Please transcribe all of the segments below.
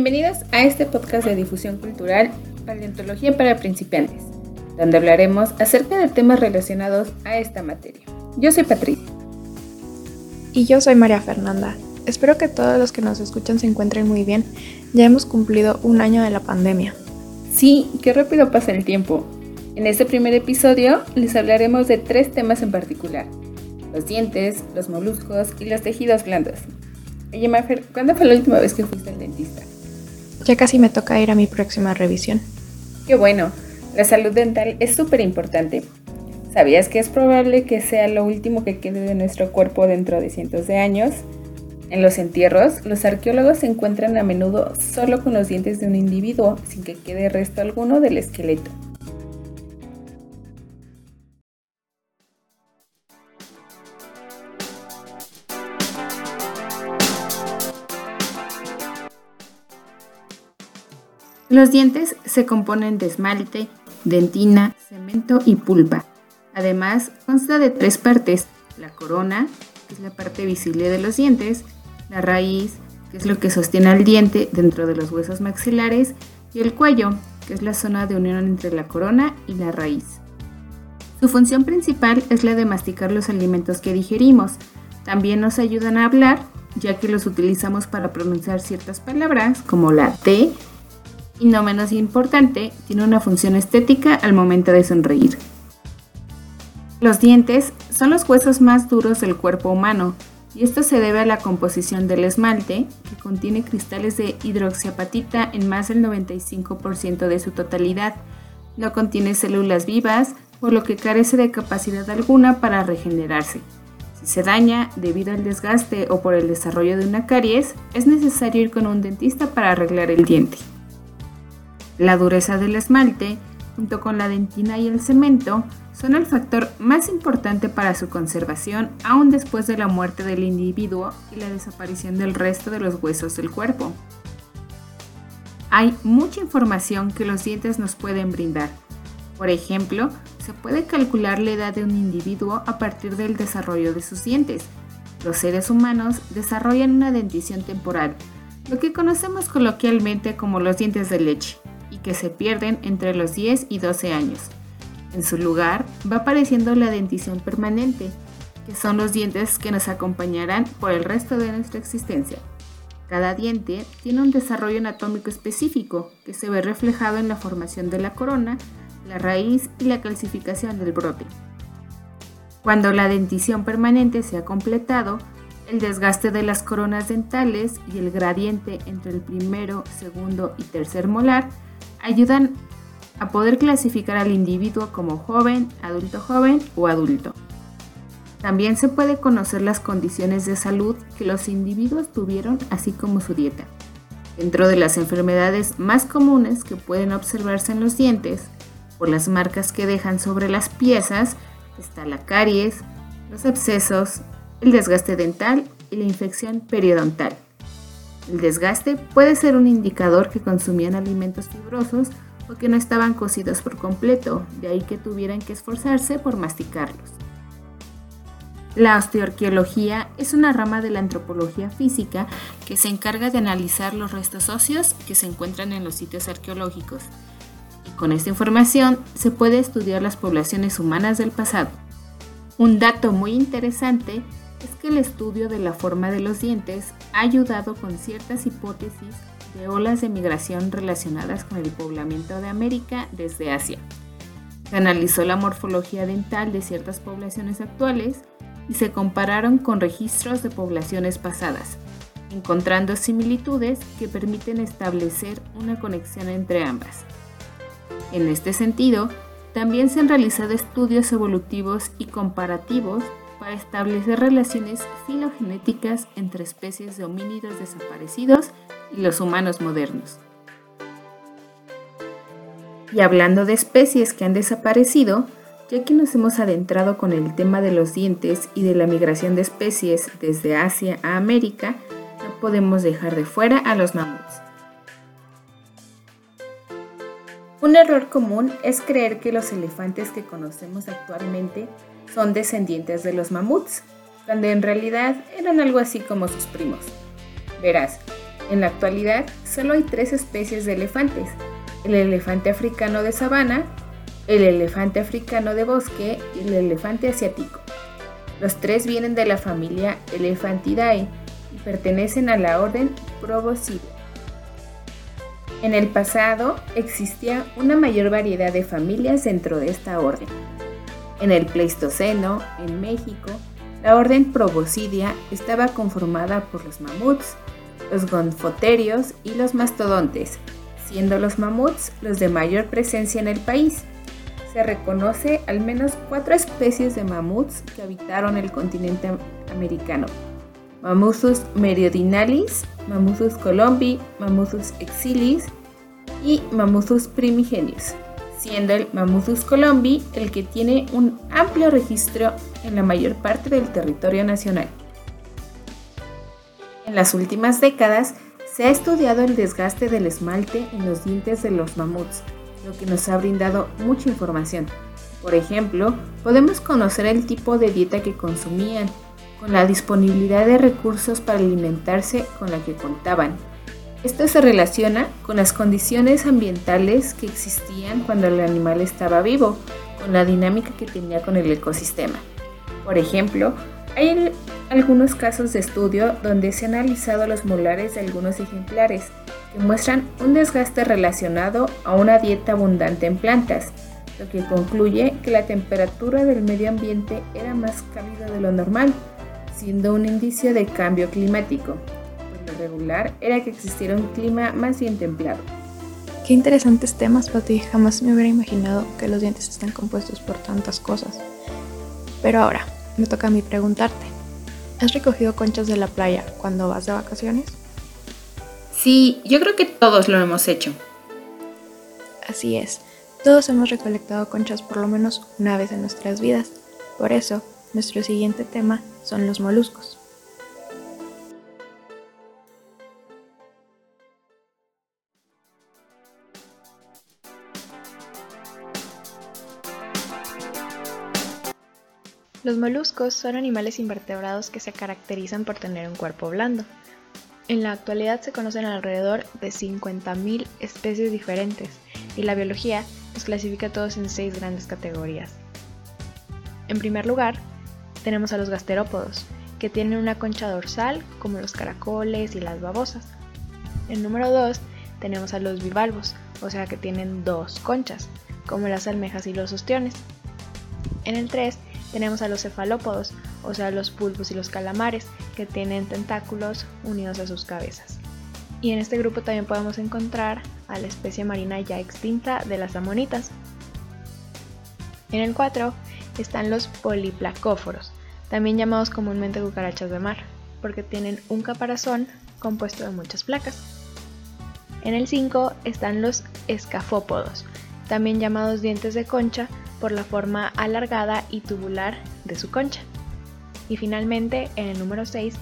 Bienvenidos a este podcast de difusión cultural Paleontología para principiantes, donde hablaremos acerca de temas relacionados a esta materia. Yo soy Patricia. Y yo soy María Fernanda. Espero que todos los que nos escuchan se encuentren muy bien. Ya hemos cumplido un año de la pandemia. Sí, qué rápido pasa el tiempo. En este primer episodio les hablaremos de tres temas en particular. Los dientes, los moluscos y los tejidos blandos. Oye, Mafer, ¿cuándo fue la última vez que fuiste al dentista? Ya casi me toca ir a mi próxima revisión. Qué bueno, la salud dental es súper importante. ¿Sabías que es probable que sea lo último que quede de nuestro cuerpo dentro de cientos de años? En los entierros, los arqueólogos se encuentran a menudo solo con los dientes de un individuo, sin que quede resto alguno del esqueleto. Los dientes se componen de esmalte, dentina, cemento y pulpa. Además, consta de tres partes, la corona, que es la parte visible de los dientes, la raíz, que es lo que sostiene al diente dentro de los huesos maxilares, y el cuello, que es la zona de unión entre la corona y la raíz. Su función principal es la de masticar los alimentos que digerimos. También nos ayudan a hablar, ya que los utilizamos para pronunciar ciertas palabras, como la T, y no menos importante, tiene una función estética al momento de sonreír. Los dientes son los huesos más duros del cuerpo humano y esto se debe a la composición del esmalte, que contiene cristales de hidroxiapatita en más del 95% de su totalidad. No contiene células vivas, por lo que carece de capacidad alguna para regenerarse. Si se daña debido al desgaste o por el desarrollo de una caries, es necesario ir con un dentista para arreglar el diente. La dureza del esmalte, junto con la dentina y el cemento, son el factor más importante para su conservación aún después de la muerte del individuo y la desaparición del resto de los huesos del cuerpo. Hay mucha información que los dientes nos pueden brindar. Por ejemplo, se puede calcular la edad de un individuo a partir del desarrollo de sus dientes. Los seres humanos desarrollan una dentición temporal, lo que conocemos coloquialmente como los dientes de leche se pierden entre los 10 y 12 años. En su lugar va apareciendo la dentición permanente, que son los dientes que nos acompañarán por el resto de nuestra existencia. Cada diente tiene un desarrollo anatómico específico que se ve reflejado en la formación de la corona, la raíz y la calcificación del brote. Cuando la dentición permanente se ha completado, el desgaste de las coronas dentales y el gradiente entre el primero, segundo y tercer molar ayudan a poder clasificar al individuo como joven, adulto joven o adulto. También se puede conocer las condiciones de salud que los individuos tuvieron, así como su dieta. Dentro de las enfermedades más comunes que pueden observarse en los dientes, por las marcas que dejan sobre las piezas, está la caries, los abscesos, el desgaste dental y la infección periodontal. El desgaste puede ser un indicador que consumían alimentos fibrosos o que no estaban cocidos por completo, de ahí que tuvieran que esforzarse por masticarlos. La osteoarqueología es una rama de la antropología física que se encarga de analizar los restos óseos que se encuentran en los sitios arqueológicos. Y con esta información se puede estudiar las poblaciones humanas del pasado. Un dato muy interesante es que el estudio de la forma de los dientes ha ayudado con ciertas hipótesis de olas de migración relacionadas con el poblamiento de América desde Asia. Se analizó la morfología dental de ciertas poblaciones actuales y se compararon con registros de poblaciones pasadas, encontrando similitudes que permiten establecer una conexión entre ambas. En este sentido, también se han realizado estudios evolutivos y comparativos establecer relaciones filogenéticas entre especies de homínidos desaparecidos y los humanos modernos. Y hablando de especies que han desaparecido, ya que nos hemos adentrado con el tema de los dientes y de la migración de especies desde Asia a América, no podemos dejar de fuera a los mamuts. Un error común es creer que los elefantes que conocemos actualmente son descendientes de los mamuts, cuando en realidad eran algo así como sus primos. Verás, En la actualidad, solo hay tres especies de elefantes, el elefante africano de sabana, el elefante africano de bosque y el elefante asiático. Los tres vienen de la familia Elephantidae y pertenecen a la orden Proboscidea. En el pasado existía una mayor variedad de familias dentro de esta orden. En el Pleistoceno, en México, la orden Proboscidea estaba conformada por los mamuts, los gonfoterios y los mastodontes, siendo los mamuts los de mayor presencia en el país se reconoce al menos cuatro especies de mamuts que habitaron el continente americano. Mammuthus meridionalis, Mammuthus colombi, Mammuthus exilis y Mammuthus primigenius, siendo el Mammuthus colombi el que tiene un amplio registro en la mayor parte del territorio nacional. En las últimas décadas se ha estudiado el desgaste del esmalte en los dientes de los mamuts, lo que nos ha brindado mucha información. Por ejemplo, podemos conocer el tipo de dieta que consumían, con la disponibilidad de recursos para alimentarse con la que contaban. Esto se relaciona con las condiciones ambientales que existían cuando el animal estaba vivo, con la dinámica que tenía con el ecosistema. Por ejemplo, hay algunos casos de estudio donde se han analizado los molares de algunos ejemplares que muestran un desgaste relacionado a una dieta abundante en plantas, lo que concluye que la temperatura del medio ambiente era más cálida de lo normal, siendo un indicio de cambio climático. Regular era que existiera un clima más bien templado. Qué interesantes temas, Pati. Jamás me hubiera imaginado que los dientes están compuestos por tantas cosas. Pero ahora, me toca a mí preguntarte. ¿Has recogido conchas de la playa cuando vas de vacaciones? Sí, yo creo que todos lo hemos hecho. Así es, todos hemos recolectado conchas por lo menos una vez en nuestras vidas. Por eso, nuestro siguiente tema son los moluscos. Los moluscos son animales invertebrados que se caracterizan por tener un cuerpo blando. En la actualidad se conocen alrededor de 50.000 especies diferentes y la biología los clasifica todos en seis grandes categorías. En primer lugar, tenemos a los gasterópodos, que tienen una concha dorsal como los caracoles y las babosas. En número 2 tenemos a los bivalvos, o sea que tienen dos conchas, como las almejas y los ostiones. En el 3 tenemos a los cefalópodos, o sea los pulpos y los calamares, que tienen tentáculos unidos a sus cabezas. Y en este grupo también podemos encontrar a la especie marina ya extinta de las amonitas. En el 4 están los poliplacóforos, también llamados comúnmente cucarachas de mar, porque tienen un caparazón compuesto de muchas placas. En el 5 están los escafópodos, también llamados dientes de concha por la forma alargada y tubular de su concha. Y finalmente, en el número 6,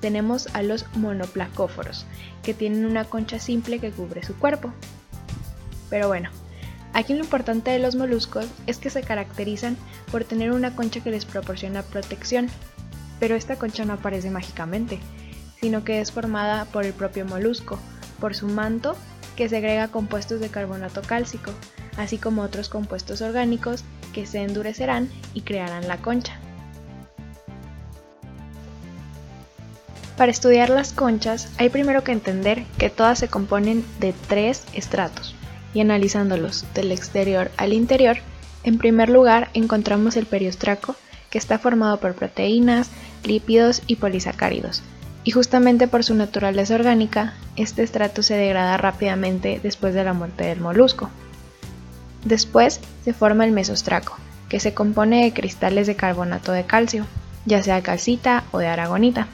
tenemos a los monoplacóforos, que tienen una concha simple que cubre su cuerpo. Pero bueno, aquí lo importante de los moluscos es que se caracterizan por tener una concha que les proporciona protección, pero esta concha no aparece mágicamente, sino que es formada por el propio molusco, por su manto que segrega compuestos de carbonato cálcico, así como otros compuestos orgánicos que se endurecerán y crearán la concha. Para estudiar las conchas hay primero que entender que todas se componen de tres estratos y analizándolos del exterior al interior, en primer lugar encontramos el periostraco que está formado por proteínas, lípidos y polisacáridos. Y justamente por su naturaleza orgánica, este estrato se degrada rápidamente después de la muerte del molusco. Después se forma el mesostraco, que se compone de cristales de carbonato de calcio, ya sea calcita o de aragonita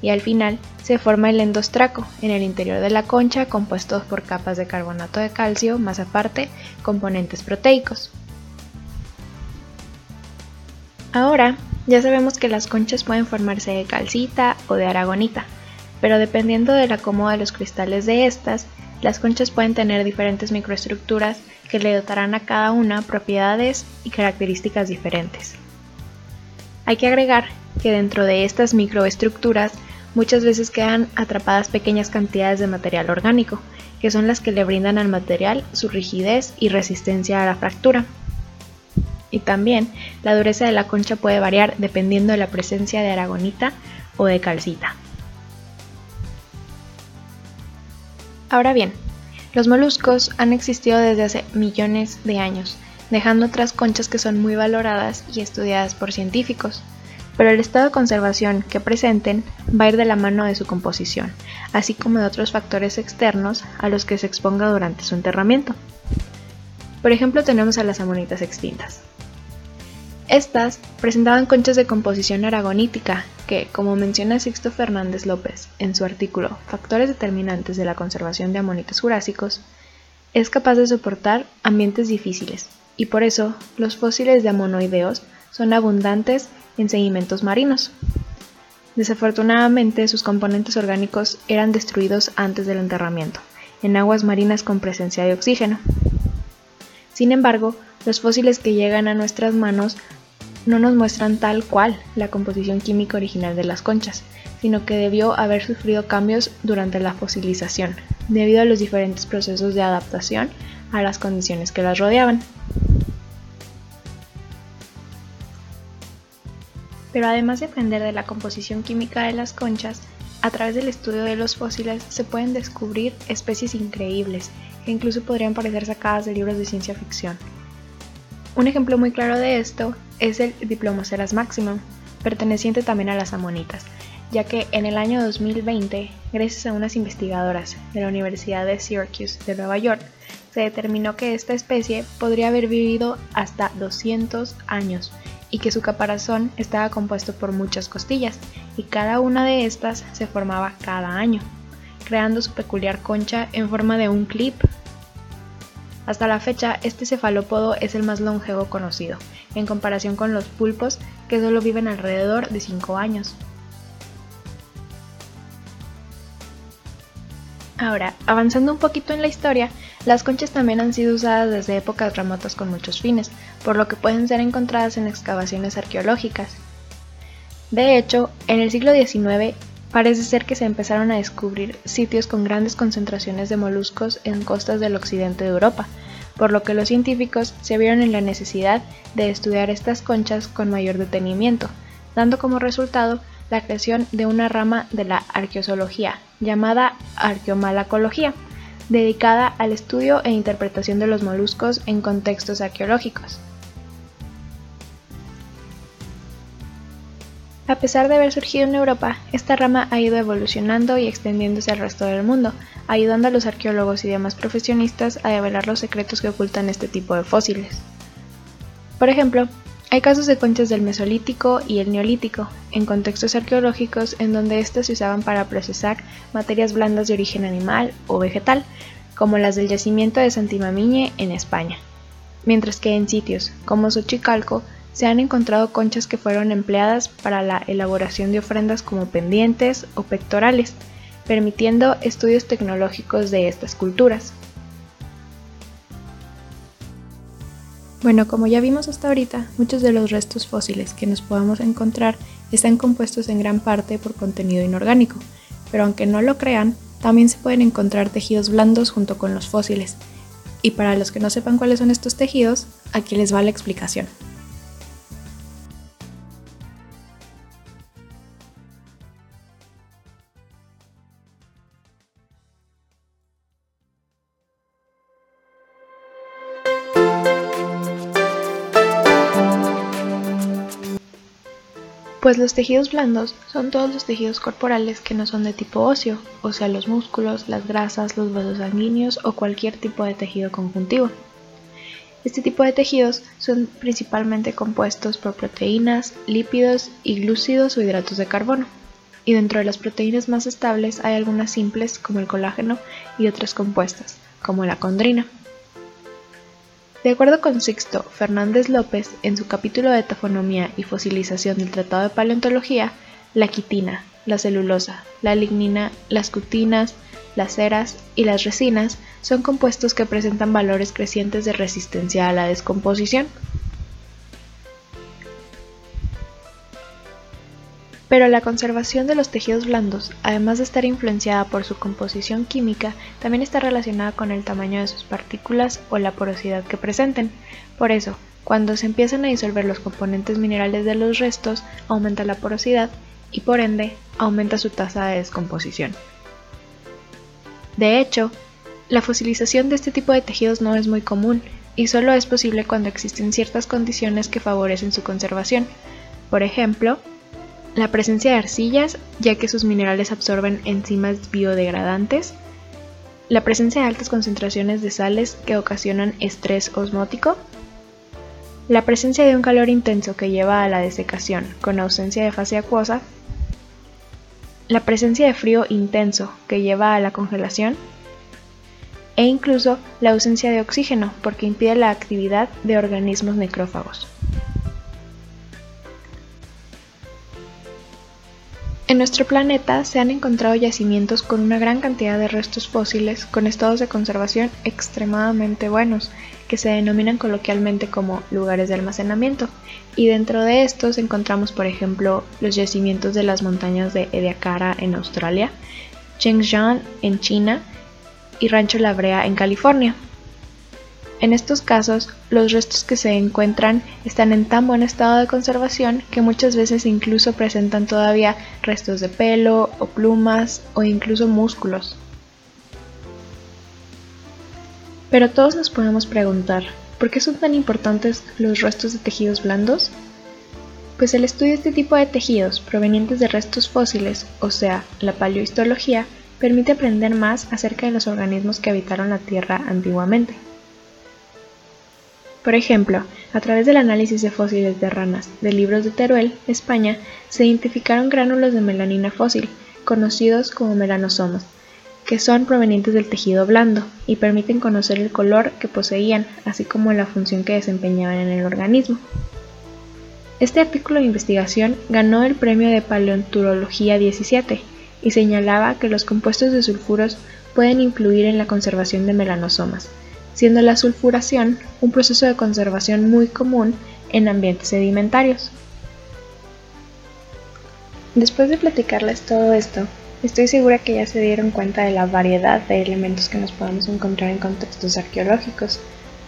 y al final se forma el endostraco en el interior de la concha compuesto por capas de carbonato de calcio más aparte componentes proteicos. Ahora ya sabemos que las conchas pueden formarse de calcita o de aragonita, pero dependiendo del acomodo de los cristales de estas, las conchas pueden tener diferentes microestructuras que le dotarán a cada una propiedades y características diferentes. Hay que agregar que dentro de estas microestructuras muchas veces quedan atrapadas pequeñas cantidades de material orgánico, que son las que le brindan al material su rigidez y resistencia a la fractura. Y también la dureza de la concha puede variar dependiendo de la presencia de aragonita o de calcita. Ahora bien, los moluscos han existido desde hace millones de años, dejando otras conchas que son muy valoradas y estudiadas por científicos pero el estado de conservación que presenten va a ir de la mano de su composición, así como de otros factores externos a los que se exponga durante su enterramiento. Por ejemplo, tenemos a las amonitas extintas. Estas presentaban conchas de composición aragonítica que, como menciona Sixto Fernández López en su artículo Factores determinantes de la conservación de amonites jurásicos, es capaz de soportar ambientes difíciles, y por eso los fósiles de amonoideos son abundantes en sedimentos marinos. Desafortunadamente, sus componentes orgánicos eran destruidos antes del enterramiento, en aguas marinas con presencia de oxígeno. Sin embargo, los fósiles que llegan a nuestras manos no nos muestran tal cual la composición química original de las conchas, sino que debió haber sufrido cambios durante la fosilización, debido a los diferentes procesos de adaptación a las condiciones que las rodeaban. Pero además de aprender de la composición química de las conchas, a través del estudio de los fósiles se pueden descubrir especies increíbles que incluso podrían parecer sacadas de libros de ciencia ficción. Un ejemplo muy claro de esto es el Diplomoceras maximum, perteneciente también a las amonitas, ya que en el año 2020, gracias a unas investigadoras de la Universidad de Syracuse de Nueva York, se determinó que esta especie podría haber vivido hasta 200 años y que su caparazón estaba compuesto por muchas costillas, y cada una de estas se formaba cada año, creando su peculiar concha en forma de un clip. Hasta la fecha, este cefalópodo es el más longevo conocido, en comparación con los pulpos que solo viven alrededor de 5 años. Ahora, avanzando un poquito en la historia, las conchas también han sido usadas desde épocas remotas con muchos fines, por lo que pueden ser encontradas en excavaciones arqueológicas. De hecho, en el siglo XIX parece ser que se empezaron a descubrir sitios con grandes concentraciones de moluscos en costas del occidente de Europa, por lo que los científicos se vieron en la necesidad de estudiar estas conchas con mayor detenimiento, dando como resultado la creación de una rama de la arqueozoología llamada arqueomalacología, dedicada al estudio e interpretación de los moluscos en contextos arqueológicos. A pesar de haber surgido en Europa, esta rama ha ido evolucionando y extendiéndose al resto del mundo, ayudando a los arqueólogos y demás profesionistas a develar los secretos que ocultan este tipo de fósiles. Por ejemplo, hay casos de conchas del Mesolítico y el Neolítico, en contextos arqueológicos en donde éstas se usaban para procesar materias blandas de origen animal o vegetal, como las del yacimiento de Santimamiñe en España. Mientras que en sitios como Xochicalco se han encontrado conchas que fueron empleadas para la elaboración de ofrendas como pendientes o pectorales, permitiendo estudios tecnológicos de estas culturas. Bueno, como ya vimos hasta ahorita, muchos de los restos fósiles que nos podamos encontrar están compuestos en gran parte por contenido inorgánico, pero aunque no lo crean, también se pueden encontrar tejidos blandos junto con los fósiles. Y para los que no sepan cuáles son estos tejidos, aquí les va la explicación. Pues los tejidos blandos son todos los tejidos corporales que no son de tipo óseo, o sea los músculos, las grasas, los vasos sanguíneos o cualquier tipo de tejido conjuntivo. Este tipo de tejidos son principalmente compuestos por proteínas, lípidos y glúcidos o hidratos de carbono. Y dentro de las proteínas más estables hay algunas simples como el colágeno y otras compuestas, como la condrina. De acuerdo con Sixto Fernández López, en su capítulo de tafonomía y fosilización del Tratado de Paleontología, la quitina, la celulosa, la lignina, las cutinas, las ceras y las resinas son compuestos que presentan valores crecientes de resistencia a la descomposición. Pero la conservación de los tejidos blandos, además de estar influenciada por su composición química, también está relacionada con el tamaño de sus partículas o la porosidad que presenten. Por eso, cuando se empiezan a disolver los componentes minerales de los restos, aumenta la porosidad y por ende aumenta su tasa de descomposición. De hecho, la fosilización de este tipo de tejidos no es muy común y solo es posible cuando existen ciertas condiciones que favorecen su conservación. Por ejemplo, la presencia de arcillas, ya que sus minerales absorben enzimas biodegradantes, la presencia de altas concentraciones de sales que ocasionan estrés osmótico, la presencia de un calor intenso que lleva a la desecación con ausencia de fase acuosa, la presencia de frío intenso que lleva a la congelación, e incluso la ausencia de oxígeno porque impide la actividad de organismos necrófagos. En nuestro planeta se han encontrado yacimientos con una gran cantidad de restos fósiles con estados de conservación extremadamente buenos, que se denominan coloquialmente como lugares de almacenamiento, y dentro de estos encontramos por ejemplo los yacimientos de las montañas de Ediacara en Australia, Chengjiang en China y Rancho La Brea en California. En estos casos, los restos que se encuentran están en tan buen estado de conservación que muchas veces incluso presentan todavía restos de pelo o plumas o incluso músculos. Pero todos nos podemos preguntar, ¿por qué son tan importantes los restos de tejidos blandos? Pues el estudio de este tipo de tejidos provenientes de restos fósiles, o sea, la paleohistología, permite aprender más acerca de los organismos que habitaron la Tierra antiguamente. Por ejemplo, a través del análisis de fósiles de ranas de libros de Teruel, España, se identificaron gránulos de melanina fósil, conocidos como melanosomas, que son provenientes del tejido blando y permiten conocer el color que poseían, así como la función que desempeñaban en el organismo. Este artículo de investigación ganó el premio de Paleontología 17 y señalaba que los compuestos de sulfuros pueden influir en la conservación de melanosomas, siendo la sulfuración un proceso de conservación muy común en ambientes sedimentarios. Después de platicarles todo esto, estoy segura que ya se dieron cuenta de la variedad de elementos que nos podemos encontrar en contextos arqueológicos.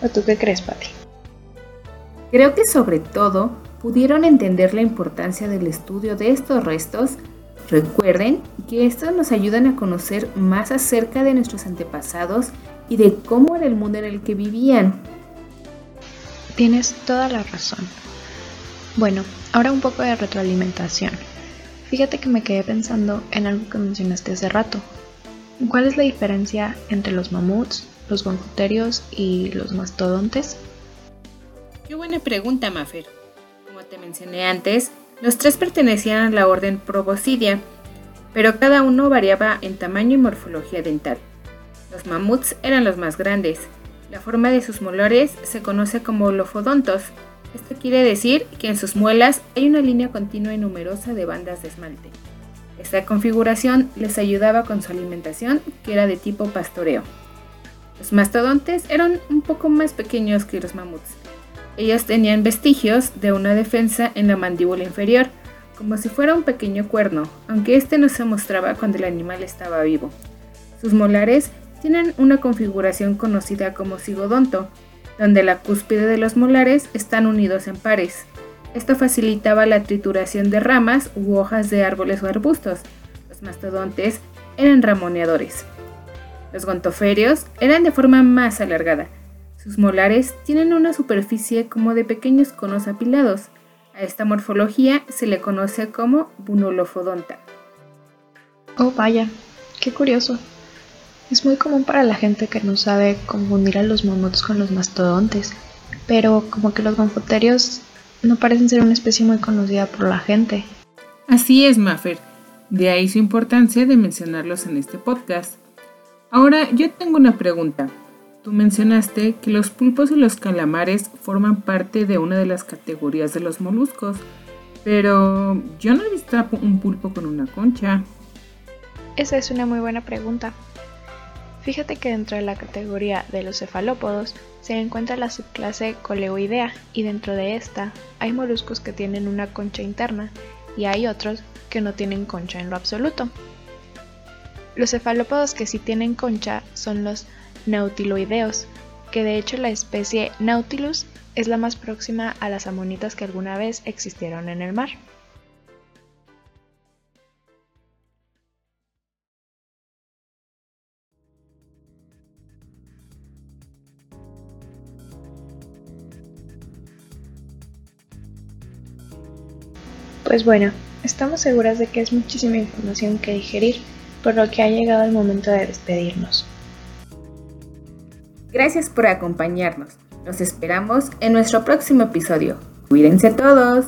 ¿O tú qué crees, Patti? Creo que sobre todo pudieron entender la importancia del estudio de estos restos. Recuerden que estos nos ayudan a conocer más acerca de nuestros antepasados y de cómo era el mundo en el que vivían. Tienes toda la razón. Bueno, ahora un poco de retroalimentación. Fíjate que me quedé pensando en algo que mencionaste hace rato. ¿Cuál es la diferencia entre los mamuts, los gonfuterios y los mastodontes? Qué buena pregunta, Maffer. Como te mencioné antes, los tres pertenecían a la orden Proboscidea, pero cada uno variaba en tamaño y morfología dental. Los mamuts eran los más grandes. La forma de sus molares se conoce como lofodontos. Esto quiere decir que en sus muelas hay una línea continua y numerosa de bandas de esmalte. Esta configuración les ayudaba con su alimentación, que era de tipo pastoreo. Los mastodontes eran un poco más pequeños que los mamuts. Ellos tenían vestigios de una defensa en la mandíbula inferior, como si fuera un pequeño cuerno, aunque este no se mostraba cuando el animal estaba vivo. Sus molares tienen una configuración conocida como cigodonto, donde la cúspide de los molares están unidos en pares. Esto facilitaba la trituración de ramas u hojas de árboles o arbustos. Los mastodontes eran ramoneadores. Los gontoferios eran de forma más alargada. Sus molares tienen una superficie como de pequeños conos apilados. A esta morfología se le conoce como bunolofodonta. Oh, vaya, qué curioso. Es muy común para la gente que no sabe confundir a los mamuts con los mastodontes, pero como que los gonfoterios no parecen ser una especie muy conocida por la gente. Así es, Maffer. De ahí su importancia de mencionarlos en este podcast. Ahora, yo tengo una pregunta. Tú mencionaste que los pulpos y los calamares forman parte de una de las categorías de los moluscos, pero yo no he visto un pulpo con una concha. Esa es una muy buena pregunta. Fíjate que dentro de la categoría de los cefalópodos se encuentra la subclase Coleoidea y dentro de esta hay moluscos que tienen una concha interna y hay otros que no tienen concha en lo absoluto. Los cefalópodos que sí tienen concha son los nautiloideos, que de hecho la especie Nautilus es la más próxima a las amonitas que alguna vez existieron en el mar. Pues bueno, estamos seguras de que es muchísima información que digerir, por lo que ha llegado el momento de despedirnos. Gracias por acompañarnos. Los esperamos en nuestro próximo episodio. Cuídense todos.